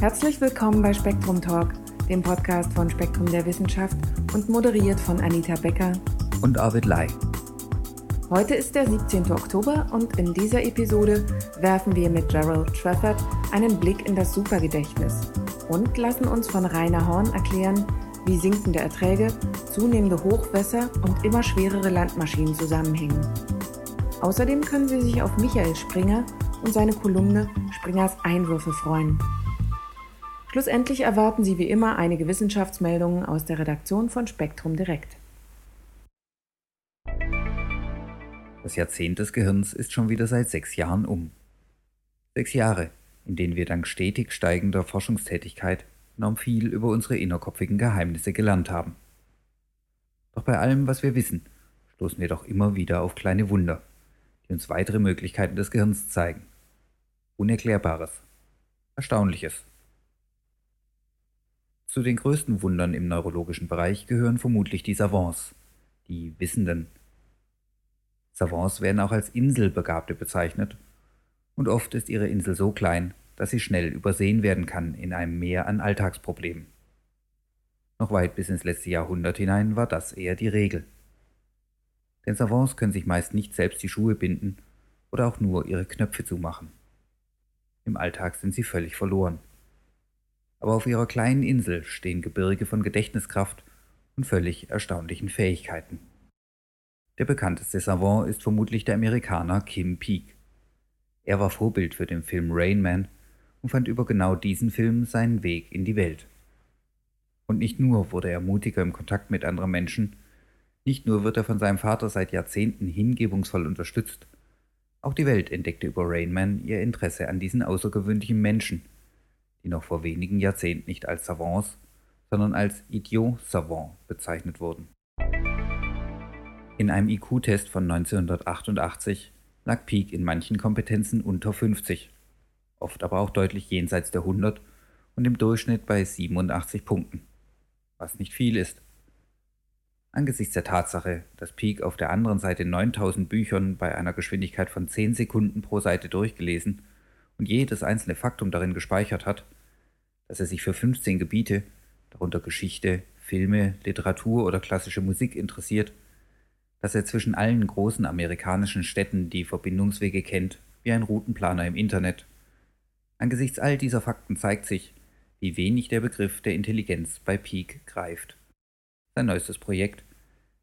Herzlich willkommen bei Spektrum Talk, dem Podcast von Spektrum der Wissenschaft und moderiert von Anita Becker und Arvid Lai. Heute ist der 17. Oktober und in dieser Episode werfen wir mit Gerald Trafford einen Blick in das Supergedächtnis und lassen uns von Rainer Horn erklären, wie sinkende Erträge, zunehmende Hochwässer und immer schwerere Landmaschinen zusammenhängen. Außerdem können Sie sich auf Michael Springer und seine Kolumne Springers Einwürfe freuen. Schlussendlich erwarten Sie wie immer einige Wissenschaftsmeldungen aus der Redaktion von Spektrum Direkt. Das Jahrzehnt des Gehirns ist schon wieder seit sechs Jahren um. Sechs Jahre, in denen wir dank stetig steigender Forschungstätigkeit enorm viel über unsere innerkopfigen Geheimnisse gelernt haben. Doch bei allem, was wir wissen, stoßen wir doch immer wieder auf kleine Wunder, die uns weitere Möglichkeiten des Gehirns zeigen. Unerklärbares, Erstaunliches. Zu den größten Wundern im neurologischen Bereich gehören vermutlich die Savants, die Wissenden. Savants werden auch als Inselbegabte bezeichnet, und oft ist ihre Insel so klein, dass sie schnell übersehen werden kann in einem Meer an Alltagsproblemen. Noch weit bis ins letzte Jahrhundert hinein war das eher die Regel. Denn Savants können sich meist nicht selbst die Schuhe binden oder auch nur ihre Knöpfe zumachen. Im Alltag sind sie völlig verloren. Aber auf ihrer kleinen Insel stehen Gebirge von Gedächtniskraft und völlig erstaunlichen Fähigkeiten. Der bekannteste Savant ist vermutlich der Amerikaner Kim Peek. Er war Vorbild für den Film Rain Man und fand über genau diesen Film seinen Weg in die Welt. Und nicht nur wurde er mutiger im Kontakt mit anderen Menschen, nicht nur wird er von seinem Vater seit Jahrzehnten hingebungsvoll unterstützt, auch die Welt entdeckte über Rainman ihr Interesse an diesen außergewöhnlichen Menschen, die noch vor wenigen Jahrzehnten nicht als Savants, sondern als Idiot-Savant bezeichnet wurden. In einem IQ-Test von 1988 lag Peak in manchen Kompetenzen unter 50 oft aber auch deutlich jenseits der 100 und im Durchschnitt bei 87 Punkten, was nicht viel ist. Angesichts der Tatsache, dass Peak auf der anderen Seite 9000 Büchern bei einer Geschwindigkeit von 10 Sekunden pro Seite durchgelesen und jedes einzelne Faktum darin gespeichert hat, dass er sich für 15 Gebiete, darunter Geschichte, Filme, Literatur oder klassische Musik interessiert, dass er zwischen allen großen amerikanischen Städten die Verbindungswege kennt, wie ein Routenplaner im Internet Angesichts all dieser Fakten zeigt sich, wie wenig der Begriff der Intelligenz bei Peak greift. Sein neuestes Projekt,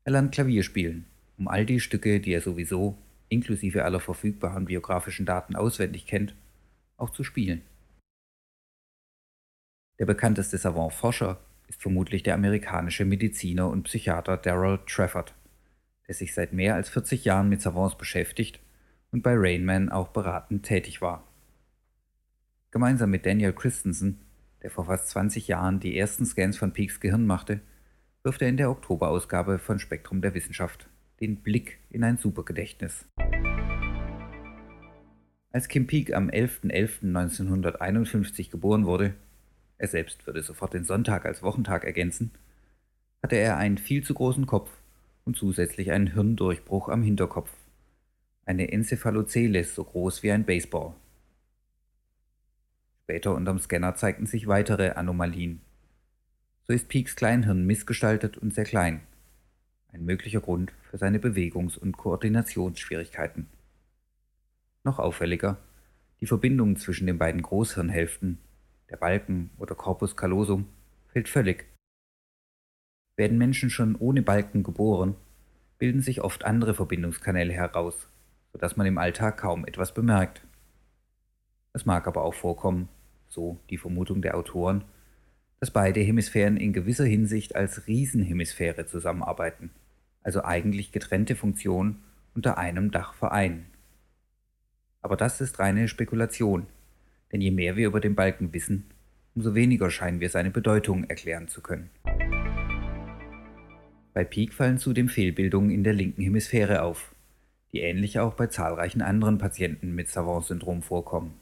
er lernt Klavier spielen, um all die Stücke, die er sowieso, inklusive aller verfügbaren biografischen Daten auswendig kennt, auch zu spielen. Der bekannteste Savant-Forscher ist vermutlich der amerikanische Mediziner und Psychiater Darrell Trafford, der sich seit mehr als 40 Jahren mit Savants beschäftigt und bei Rainman auch beratend tätig war. Gemeinsam mit Daniel Christensen, der vor fast 20 Jahren die ersten Scans von Peaks Gehirn machte, wirft er in der Oktoberausgabe von Spektrum der Wissenschaft den Blick in ein Supergedächtnis. Als Kim Peek am 11.11.1951 geboren wurde, er selbst würde sofort den Sonntag als Wochentag ergänzen, hatte er einen viel zu großen Kopf und zusätzlich einen Hirndurchbruch am Hinterkopf. Eine Encephaloceles so groß wie ein Baseball. Später unterm Scanner zeigten sich weitere Anomalien. So ist Peaks Kleinhirn missgestaltet und sehr klein. Ein möglicher Grund für seine Bewegungs- und Koordinationsschwierigkeiten. Noch auffälliger, die Verbindung zwischen den beiden Großhirnhälften, der Balken oder Corpus callosum, fehlt völlig. Werden Menschen schon ohne Balken geboren, bilden sich oft andere Verbindungskanäle heraus, sodass man im Alltag kaum etwas bemerkt. Es mag aber auch vorkommen, so die Vermutung der Autoren, dass beide Hemisphären in gewisser Hinsicht als Riesenhemisphäre zusammenarbeiten, also eigentlich getrennte Funktionen unter einem Dach vereinen. Aber das ist reine Spekulation, denn je mehr wir über den Balken wissen, umso weniger scheinen wir seine Bedeutung erklären zu können. Bei Peak fallen zudem Fehlbildungen in der linken Hemisphäre auf, die ähnlich auch bei zahlreichen anderen Patienten mit Savant-Syndrom vorkommen.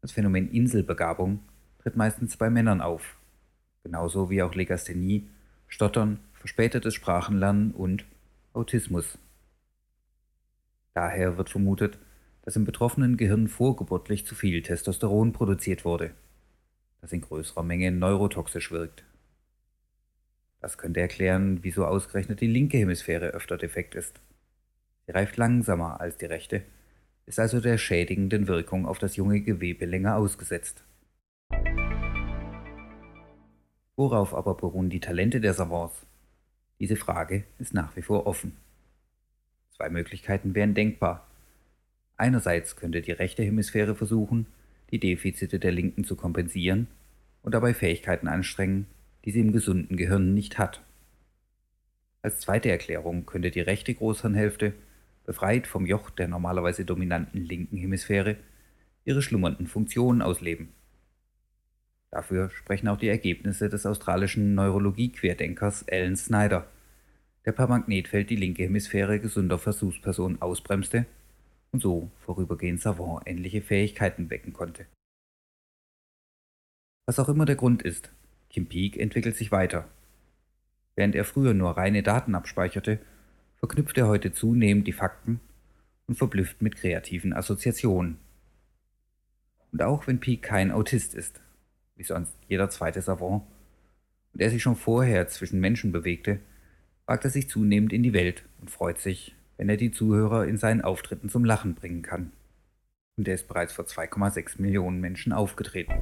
Das Phänomen Inselbegabung tritt meistens bei Männern auf, genauso wie auch Legasthenie, Stottern, verspätetes Sprachenlernen und Autismus. Daher wird vermutet, dass im betroffenen Gehirn vorgeburtlich zu viel Testosteron produziert wurde, das in größerer Menge neurotoxisch wirkt. Das könnte erklären, wieso ausgerechnet die linke Hemisphäre öfter defekt ist. Sie reift langsamer als die rechte, ist also der schädigenden Wirkung auf das junge Gewebe länger ausgesetzt. Worauf aber beruhen die Talente der Savants? Diese Frage ist nach wie vor offen. Zwei Möglichkeiten wären denkbar. Einerseits könnte die rechte Hemisphäre versuchen, die Defizite der linken zu kompensieren und dabei Fähigkeiten anstrengen, die sie im gesunden Gehirn nicht hat. Als zweite Erklärung könnte die rechte Großhirnhälfte, befreit vom Joch der normalerweise dominanten linken Hemisphäre, ihre schlummernden Funktionen ausleben. Dafür sprechen auch die Ergebnisse des australischen Neurologie-Querdenkers Alan Snyder, der per Magnetfeld die linke Hemisphäre gesunder Versuchspersonen ausbremste und so vorübergehend Savant-ähnliche Fähigkeiten wecken konnte. Was auch immer der Grund ist, Kim Peek entwickelt sich weiter. Während er früher nur reine Daten abspeicherte, verknüpft er heute zunehmend die Fakten und verblüfft mit kreativen Assoziationen. Und auch wenn Peek kein Autist ist, wie sonst jeder zweite Savant, und er sich schon vorher zwischen Menschen bewegte, wagt er sich zunehmend in die Welt und freut sich, wenn er die Zuhörer in seinen Auftritten zum Lachen bringen kann. Und er ist bereits vor 2,6 Millionen Menschen aufgetreten.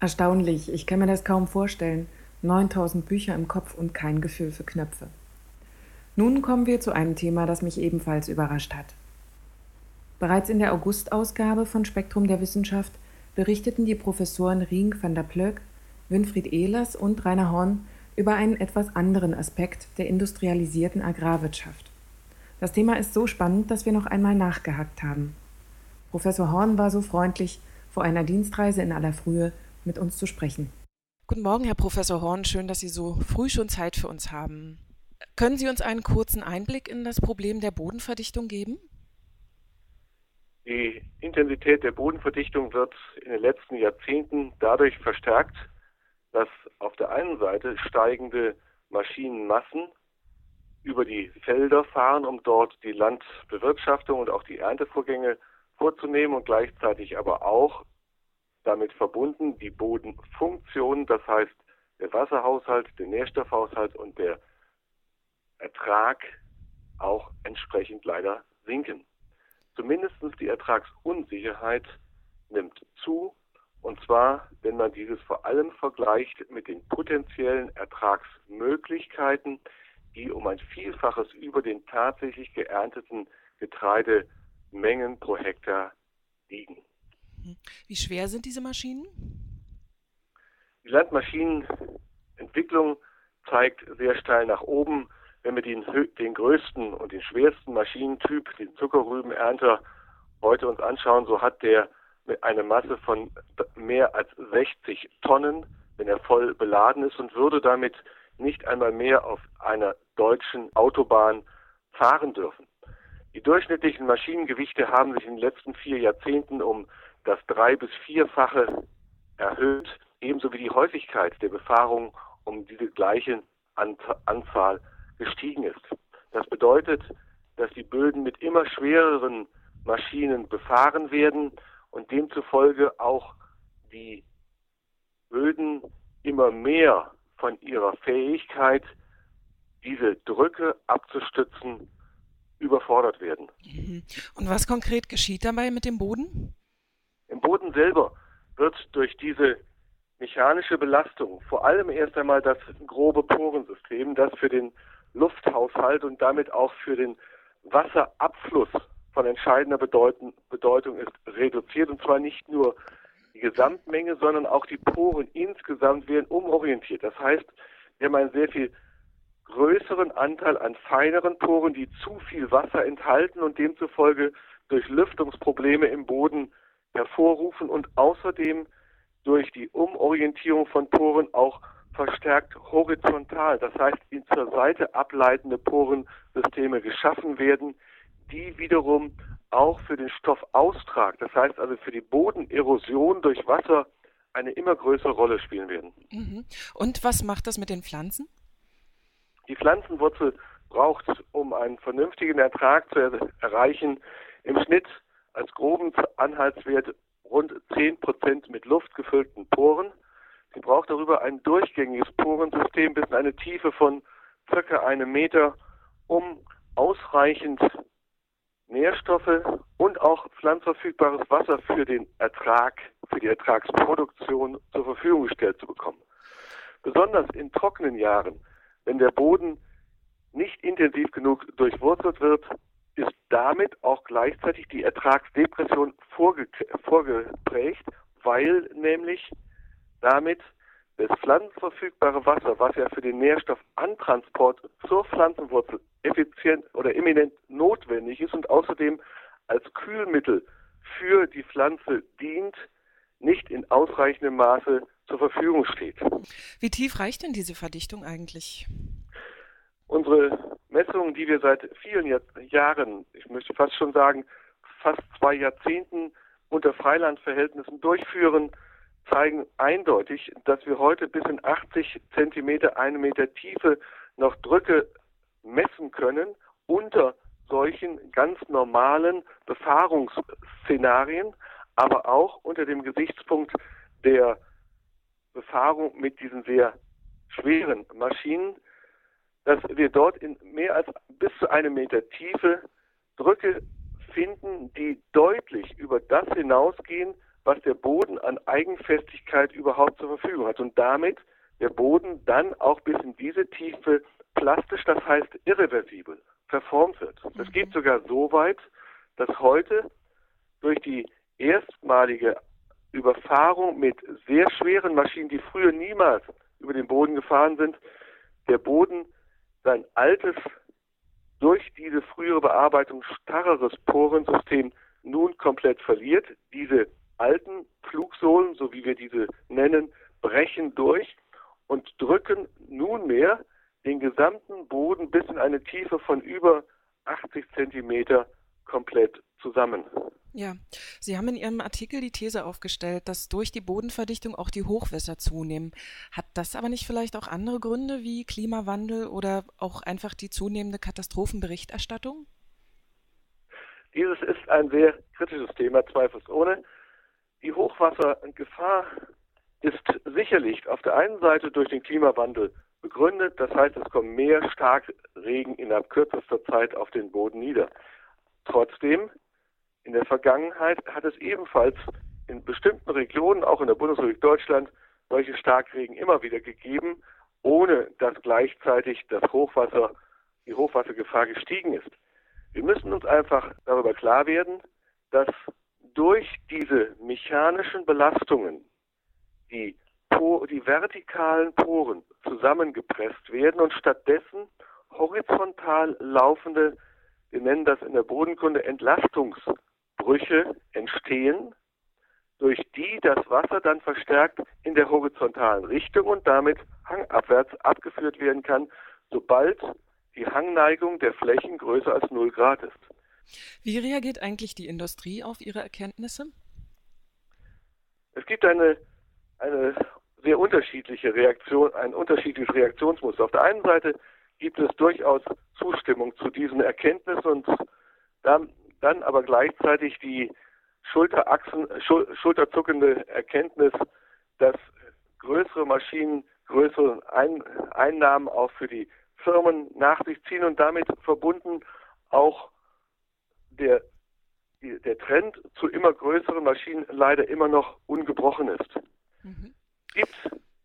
Erstaunlich, ich kann mir das kaum vorstellen. 9000 Bücher im Kopf und kein Gefühl für Knöpfe. Nun kommen wir zu einem Thema, das mich ebenfalls überrascht hat. Bereits in der Augustausgabe von Spektrum der Wissenschaft berichteten die Professoren Rink van der Plöck, Winfried Ehlers und Rainer Horn über einen etwas anderen Aspekt der industrialisierten Agrarwirtschaft. Das Thema ist so spannend, dass wir noch einmal nachgehakt haben. Professor Horn war so freundlich, vor einer Dienstreise in aller Frühe mit uns zu sprechen. Guten Morgen, Herr Professor Horn. Schön, dass Sie so früh schon Zeit für uns haben. Können Sie uns einen kurzen Einblick in das Problem der Bodenverdichtung geben? Die Intensität der Bodenverdichtung wird in den letzten Jahrzehnten dadurch verstärkt, dass auf der einen Seite steigende Maschinenmassen über die Felder fahren, um dort die Landbewirtschaftung und auch die Erntevorgänge vorzunehmen und gleichzeitig aber auch damit verbunden die Bodenfunktion, das heißt der Wasserhaushalt, der Nährstoffhaushalt und der Ertrag auch entsprechend leider sinken. Zumindest die Ertragsunsicherheit nimmt zu, und zwar, wenn man dieses vor allem vergleicht mit den potenziellen Ertragsmöglichkeiten, die um ein Vielfaches über den tatsächlich geernteten Getreidemengen pro Hektar liegen. Wie schwer sind diese Maschinen? Die Landmaschinenentwicklung zeigt sehr steil nach oben. Wenn wir den, den größten und den schwersten Maschinentyp, den Zuckerrübenernter, heute uns anschauen, so hat der eine Masse von mehr als 60 Tonnen, wenn er voll beladen ist und würde damit nicht einmal mehr auf einer deutschen Autobahn fahren dürfen. Die durchschnittlichen Maschinengewichte haben sich in den letzten vier Jahrzehnten um das drei- bis vierfache erhöht, ebenso wie die Häufigkeit der Befahrung um diese gleiche Anzahl gestiegen ist. Das bedeutet, dass die Böden mit immer schwereren Maschinen befahren werden und demzufolge auch die Böden immer mehr von ihrer Fähigkeit, diese Drücke abzustützen, überfordert werden. Mhm. Und was konkret geschieht dabei mit dem Boden? Im Boden selber wird durch diese mechanische Belastung vor allem erst einmal das grobe Porensystem, das für den Lufthaushalt und damit auch für den Wasserabfluss von entscheidender Bedeutung, ist, reduziert. Und zwar nicht nur die Gesamtmenge, sondern auch die Poren insgesamt werden umorientiert. Das heißt, wir haben einen sehr viel größeren Anteil an feineren Poren, die zu viel Wasser enthalten und demzufolge durch Lüftungsprobleme im Boden hervorrufen und außerdem durch die Umorientierung von Poren auch verstärkt horizontal, das heißt in zur Seite ableitende Porensysteme geschaffen werden, die wiederum auch für den Stoffaustrag, das heißt also für die Bodenerosion durch Wasser eine immer größere Rolle spielen werden. Mhm. Und was macht das mit den Pflanzen? Die Pflanzenwurzel braucht, um einen vernünftigen Ertrag zu er erreichen, im Schnitt als groben Anhaltswert rund 10 Prozent mit Luft gefüllten Poren. Sie braucht darüber ein durchgängiges Porensystem bis in eine Tiefe von circa einem Meter, um ausreichend Nährstoffe und auch pflanzverfügbares Wasser für den Ertrag, für die Ertragsproduktion zur Verfügung gestellt zu bekommen. Besonders in trockenen Jahren, wenn der Boden nicht intensiv genug durchwurzelt wird, ist damit auch gleichzeitig die Ertragsdepression vorge vorgeprägt, weil nämlich damit das pflanzenverfügbare Wasser, was ja für den Nährstoffantransport zur Pflanzenwurzel effizient oder eminent notwendig ist und außerdem als Kühlmittel für die Pflanze dient, nicht in ausreichendem Maße zur Verfügung steht. Wie tief reicht denn diese Verdichtung eigentlich? Unsere Messungen, die wir seit vielen Jahren, ich möchte fast schon sagen, fast zwei Jahrzehnten unter Freilandverhältnissen durchführen, zeigen eindeutig, dass wir heute bis in 80 Zentimeter, eine Meter Tiefe noch Drücke messen können unter solchen ganz normalen Befahrungsszenarien, aber auch unter dem Gesichtspunkt der Befahrung mit diesen sehr schweren Maschinen, dass wir dort in mehr als bis zu einem Meter Tiefe Drücke finden, die deutlich über das hinausgehen, was der Boden an Eigenfestigkeit überhaupt zur Verfügung hat und damit der Boden dann auch bis in diese Tiefe plastisch, das heißt irreversibel, verformt wird. Das geht sogar so weit, dass heute durch die erstmalige Überfahrung mit sehr schweren Maschinen, die früher niemals über den Boden gefahren sind, der Boden sein altes, durch diese frühere Bearbeitung starreres Porensystem nun komplett verliert. Diese alten Flugsohlen, so wie wir diese nennen, brechen durch und drücken nunmehr den gesamten Boden bis in eine Tiefe von über 80 Zentimeter komplett zusammen. Ja, Sie haben in Ihrem Artikel die These aufgestellt, dass durch die Bodenverdichtung auch die Hochwässer zunehmen. Hat das aber nicht vielleicht auch andere Gründe wie Klimawandel oder auch einfach die zunehmende Katastrophenberichterstattung? Dieses ist ein sehr kritisches Thema, zweifelsohne. Die Hochwassergefahr ist sicherlich auf der einen Seite durch den Klimawandel begründet. Das heißt, es kommt mehr Starkregen innerhalb kürzester Zeit auf den Boden nieder. Trotzdem, in der Vergangenheit hat es ebenfalls in bestimmten Regionen, auch in der Bundesrepublik Deutschland, solche Starkregen immer wieder gegeben, ohne dass gleichzeitig das Hochwasser, die Hochwassergefahr gestiegen ist. Wir müssen uns einfach darüber klar werden, dass durch diese mechanischen Belastungen die, die vertikalen Poren zusammengepresst werden und stattdessen horizontal laufende, wir nennen das in der Bodenkunde Entlastungsbrüche entstehen, durch die das Wasser dann verstärkt in der horizontalen Richtung und damit hangabwärts abgeführt werden kann, sobald die Hangneigung der Flächen größer als 0 Grad ist. Wie reagiert eigentlich die Industrie auf Ihre Erkenntnisse? Es gibt eine, eine sehr unterschiedliche Reaktion, ein unterschiedliches Reaktionsmuster. Auf der einen Seite gibt es durchaus Zustimmung zu diesen Erkenntnissen und dann, dann aber gleichzeitig die Schulterachsen, schul, schulterzuckende Erkenntnis, dass größere Maschinen größere Ein, Einnahmen auch für die Firmen nach sich ziehen und damit verbunden auch der, der Trend zu immer größeren Maschinen leider immer noch ungebrochen ist. Mhm. Gibt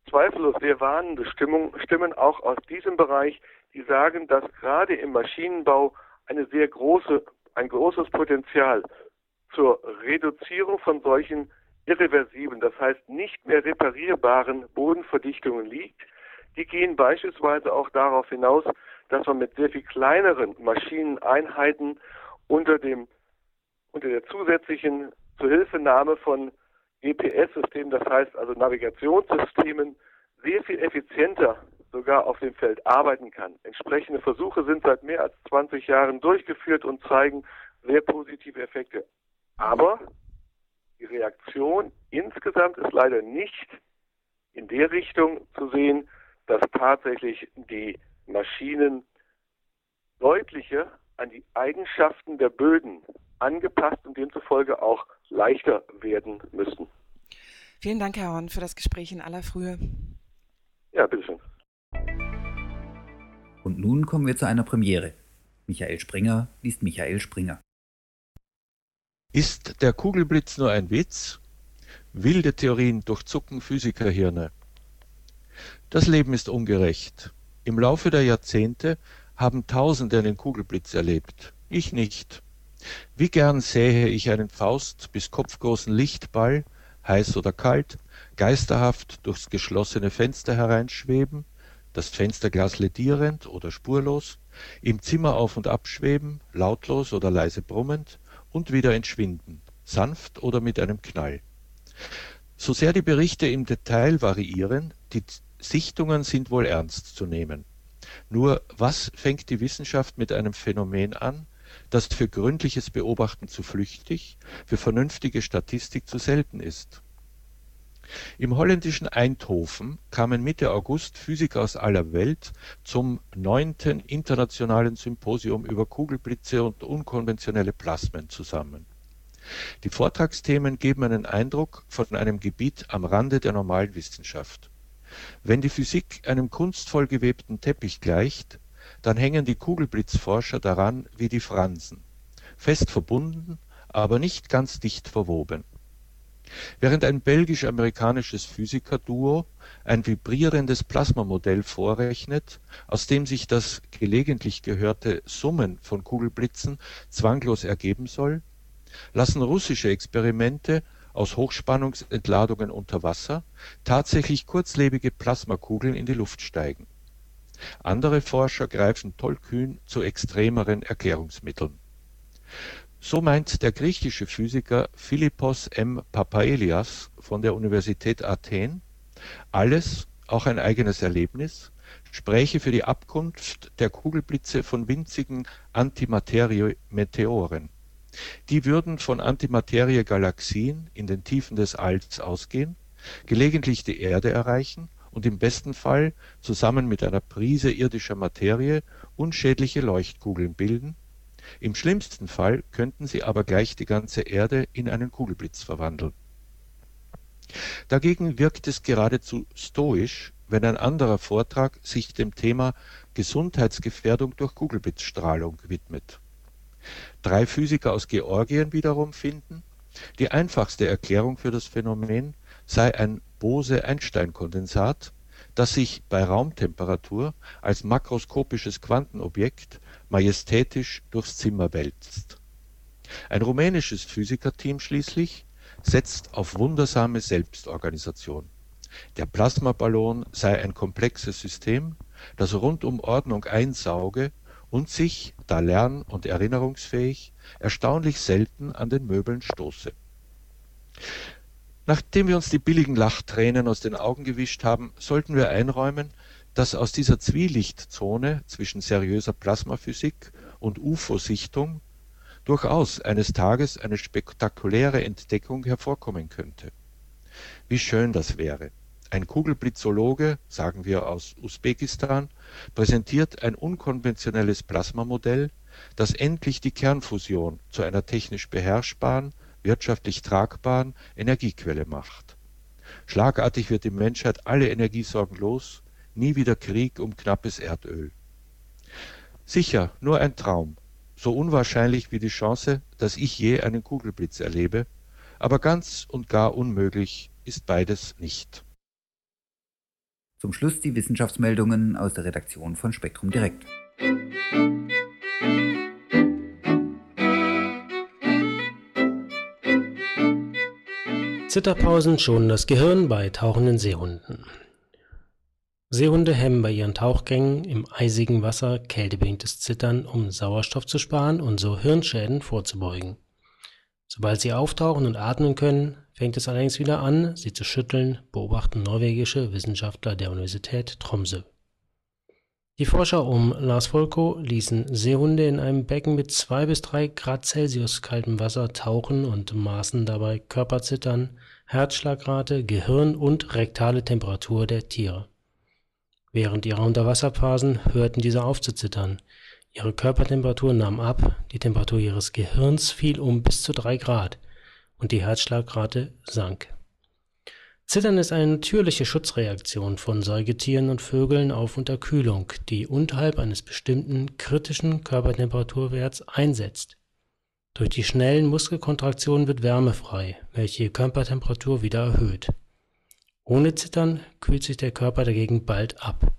zweifellos sehr warnende Stimmung, Stimmen auch aus diesem Bereich, die sagen, dass gerade im Maschinenbau eine sehr große, ein großes Potenzial zur Reduzierung von solchen irreversiblen, das heißt nicht mehr reparierbaren Bodenverdichtungen liegt. Die gehen beispielsweise auch darauf hinaus, dass man mit sehr viel kleineren Maschineneinheiten unter dem unter der zusätzlichen Zuhilfenahme von GPS-Systemen, das heißt also Navigationssystemen, sehr viel effizienter sogar auf dem Feld arbeiten kann. Entsprechende Versuche sind seit mehr als 20 Jahren durchgeführt und zeigen sehr positive Effekte. Aber die Reaktion insgesamt ist leider nicht in der Richtung zu sehen, dass tatsächlich die Maschinen deutliche an die Eigenschaften der Böden angepasst und demzufolge auch leichter werden müssen. Vielen Dank, Herr Horn, für das Gespräch in aller Frühe. Ja, bitteschön. Und nun kommen wir zu einer Premiere. Michael Springer liest Michael Springer. Ist der Kugelblitz nur ein Witz? Wilde Theorien durchzucken Physikerhirne. Das Leben ist ungerecht. Im Laufe der Jahrzehnte haben Tausende den Kugelblitz erlebt. Ich nicht. Wie gern sähe ich einen Faust bis kopfgroßen Lichtball, heiß oder kalt, geisterhaft durchs geschlossene Fenster hereinschweben, das Fensterglas ledierend oder spurlos, im Zimmer auf und ab schweben, lautlos oder leise brummend und wieder entschwinden, sanft oder mit einem Knall. So sehr die Berichte im Detail variieren, die Sichtungen sind wohl ernst zu nehmen. Nur was fängt die Wissenschaft mit einem Phänomen an, das für gründliches Beobachten zu flüchtig, für vernünftige Statistik zu selten ist? Im holländischen Eindhoven kamen Mitte August Physiker aus aller Welt zum neunten Internationalen Symposium über Kugelblitze und unkonventionelle Plasmen zusammen. Die Vortragsthemen geben einen Eindruck von einem Gebiet am Rande der normalen Wissenschaft. Wenn die Physik einem kunstvoll gewebten Teppich gleicht, dann hängen die Kugelblitzforscher daran wie die Fransen, fest verbunden, aber nicht ganz dicht verwoben. Während ein belgisch-amerikanisches Physikerduo ein vibrierendes Plasmamodell vorrechnet, aus dem sich das gelegentlich gehörte Summen von Kugelblitzen zwanglos ergeben soll, lassen russische Experimente aus Hochspannungsentladungen unter Wasser tatsächlich kurzlebige Plasmakugeln in die Luft steigen. Andere Forscher greifen tollkühn zu extremeren Erklärungsmitteln. So meint der griechische Physiker Philippos M. Papaelias von der Universität Athen, alles, auch ein eigenes Erlebnis, spräche für die Abkunft der Kugelblitze von winzigen Antimaterie-Meteoren. Die würden von Antimaterie-Galaxien in den Tiefen des Alls ausgehen, gelegentlich die Erde erreichen und im besten Fall zusammen mit einer Prise irdischer Materie unschädliche Leuchtkugeln bilden, im schlimmsten Fall könnten sie aber gleich die ganze Erde in einen Kugelblitz verwandeln. Dagegen wirkt es geradezu stoisch, wenn ein anderer Vortrag sich dem Thema Gesundheitsgefährdung durch Kugelblitzstrahlung widmet. Drei Physiker aus Georgien wiederum finden, die einfachste Erklärung für das Phänomen sei ein Bose-Einstein-Kondensat, das sich bei Raumtemperatur als makroskopisches Quantenobjekt majestätisch durchs Zimmer wälzt. Ein rumänisches Physikerteam schließlich setzt auf wundersame Selbstorganisation. Der Plasmaballon sei ein komplexes System, das rund um Ordnung einsauge und sich, da lern- und erinnerungsfähig, erstaunlich selten an den Möbeln stoße. Nachdem wir uns die billigen Lachtränen aus den Augen gewischt haben, sollten wir einräumen, dass aus dieser Zwielichtzone zwischen seriöser Plasmaphysik und UFO-Sichtung durchaus eines Tages eine spektakuläre Entdeckung hervorkommen könnte. Wie schön das wäre. Ein Kugelblitzologe, sagen wir aus Usbekistan, präsentiert ein unkonventionelles Plasmamodell, das endlich die Kernfusion zu einer technisch beherrschbaren, wirtschaftlich tragbaren Energiequelle macht. Schlagartig wird die Menschheit alle Energiesorgen los nie wieder Krieg um knappes Erdöl. Sicher, nur ein Traum, so unwahrscheinlich wie die Chance, dass ich je einen Kugelblitz erlebe, aber ganz und gar unmöglich ist beides nicht. Zum Schluss die Wissenschaftsmeldungen aus der Redaktion von Spektrum Direkt. Zitterpausen schonen das Gehirn bei tauchenden Seehunden. Seehunde hemmen bei ihren Tauchgängen im eisigen Wasser kältebedingtes Zittern, um Sauerstoff zu sparen und so Hirnschäden vorzubeugen. Sobald sie auftauchen und atmen können, fängt es allerdings wieder an, sie zu schütteln, beobachten norwegische Wissenschaftler der Universität Tromsø. Die Forscher um Lars Volko ließen Seehunde in einem Becken mit zwei bis drei Grad Celsius kaltem Wasser tauchen und maßen dabei Körperzittern, Herzschlagrate, Gehirn und rektale Temperatur der Tiere. Während ihrer Unterwasserphasen hörten diese auf zu zittern. Ihre Körpertemperatur nahm ab, die Temperatur ihres Gehirns fiel um bis zu drei Grad und die Herzschlagrate sank. Zittern ist eine natürliche Schutzreaktion von Säugetieren und Vögeln auf Unterkühlung, die unterhalb eines bestimmten kritischen Körpertemperaturwerts einsetzt. Durch die schnellen Muskelkontraktionen wird Wärme frei, welche die Körpertemperatur wieder erhöht. Ohne Zittern kühlt sich der Körper dagegen bald ab.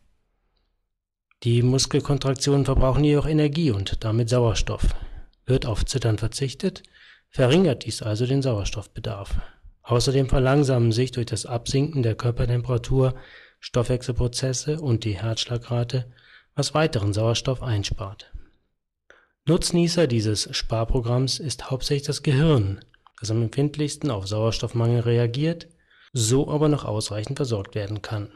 Die Muskelkontraktionen verbrauchen jedoch Energie und damit Sauerstoff. Wird auf Zittern verzichtet, verringert dies also den Sauerstoffbedarf. Außerdem verlangsamen sich durch das Absinken der Körpertemperatur Stoffwechselprozesse und die Herzschlagrate, was weiteren Sauerstoff einspart. Nutznießer dieses Sparprogramms ist hauptsächlich das Gehirn, das am empfindlichsten auf Sauerstoffmangel reagiert, so aber noch ausreichend versorgt werden kann.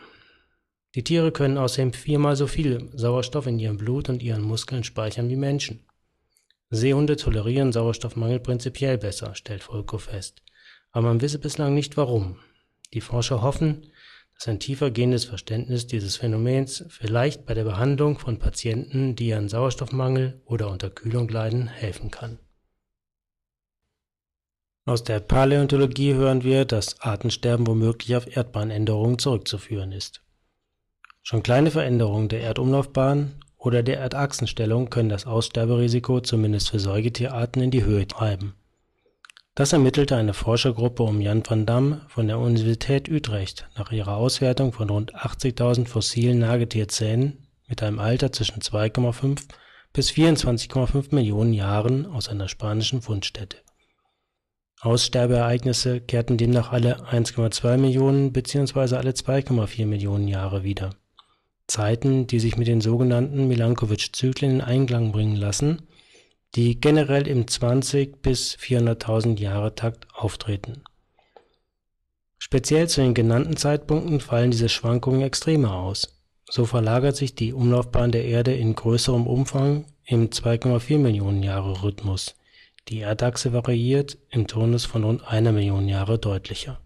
Die Tiere können außerdem viermal so viel Sauerstoff in ihrem Blut und ihren Muskeln speichern wie Menschen. Seehunde tolerieren Sauerstoffmangel prinzipiell besser, stellt Volko fest, aber man wisse bislang nicht warum. Die Forscher hoffen, dass ein tiefer gehendes Verständnis dieses Phänomens vielleicht bei der Behandlung von Patienten, die an Sauerstoffmangel oder Unterkühlung leiden, helfen kann. Aus der Paläontologie hören wir, dass Artensterben womöglich auf Erdbahnänderungen zurückzuführen ist. Schon kleine Veränderungen der Erdumlaufbahn oder der Erdachsenstellung können das Aussterberisiko zumindest für Säugetierarten in die Höhe treiben. Das ermittelte eine Forschergruppe um Jan van Dam von der Universität Utrecht nach ihrer Auswertung von rund 80.000 fossilen Nagetierzähnen mit einem Alter zwischen 2,5 bis 24,5 Millionen Jahren aus einer spanischen Fundstätte. Aussterbeereignisse kehrten demnach alle 1,2 Millionen bzw. alle 2,4 Millionen Jahre wieder. Zeiten, die sich mit den sogenannten Milankovitch-Zyklen in Einklang bringen lassen die generell im 20 bis 400.000 Jahre Takt auftreten. Speziell zu den genannten Zeitpunkten fallen diese Schwankungen extremer aus. So verlagert sich die Umlaufbahn der Erde in größerem Umfang im 2,4 Millionen Jahre Rhythmus. Die Erdachse variiert im Turnus von rund einer Million Jahre deutlicher.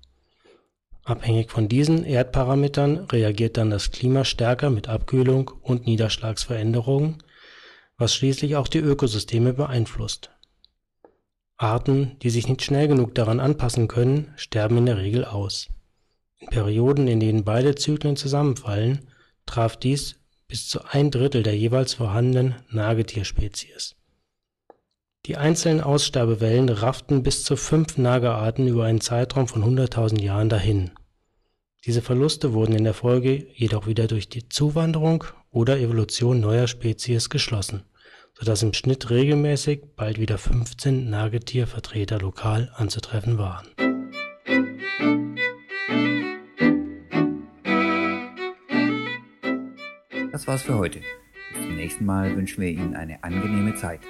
Abhängig von diesen Erdparametern reagiert dann das Klima stärker mit Abkühlung und Niederschlagsveränderungen was schließlich auch die Ökosysteme beeinflusst. Arten, die sich nicht schnell genug daran anpassen können, sterben in der Regel aus. In Perioden, in denen beide Zyklen zusammenfallen, traf dies bis zu ein Drittel der jeweils vorhandenen Nagetierspezies. Die einzelnen Aussterbewellen rafften bis zu fünf Nagerarten über einen Zeitraum von 100.000 Jahren dahin. Diese Verluste wurden in der Folge jedoch wieder durch die Zuwanderung oder Evolution neuer Spezies geschlossen sodass im Schnitt regelmäßig bald wieder 15 Nagetiervertreter lokal anzutreffen waren. Das war's für heute. Bis zum nächsten Mal wünschen wir Ihnen eine angenehme Zeit.